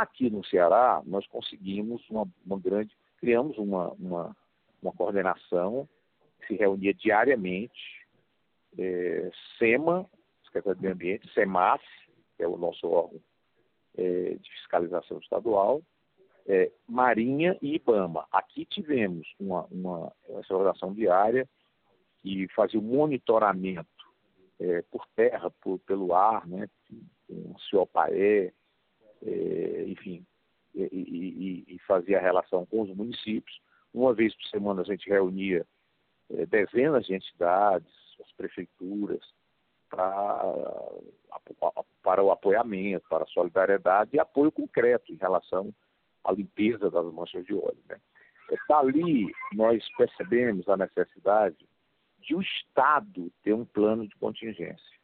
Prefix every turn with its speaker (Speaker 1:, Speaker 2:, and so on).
Speaker 1: Aqui no Ceará, nós conseguimos uma, uma grande, criamos uma, uma, uma, coordenação que se reunia diariamente, é, SEMA, Secretaria do Meio Ambiente, SEMAS, que é o nosso órgão é, de fiscalização estadual, é, Marinha e IBAMA. Aqui tivemos uma, uma essa diária que fazia o monitoramento é, por terra, por, pelo ar, né, com o CIOPAE, é, enfim, e, e, e, fazia a relação com os municípios. Uma vez por semana a gente reunia é, dezenas de entidades, as prefeituras, para, para o apoiamento, para a solidariedade e apoio concreto em relação à limpeza das manchas de óleo. Né? É, dali nós percebemos a necessidade de o Estado ter um plano de contingência.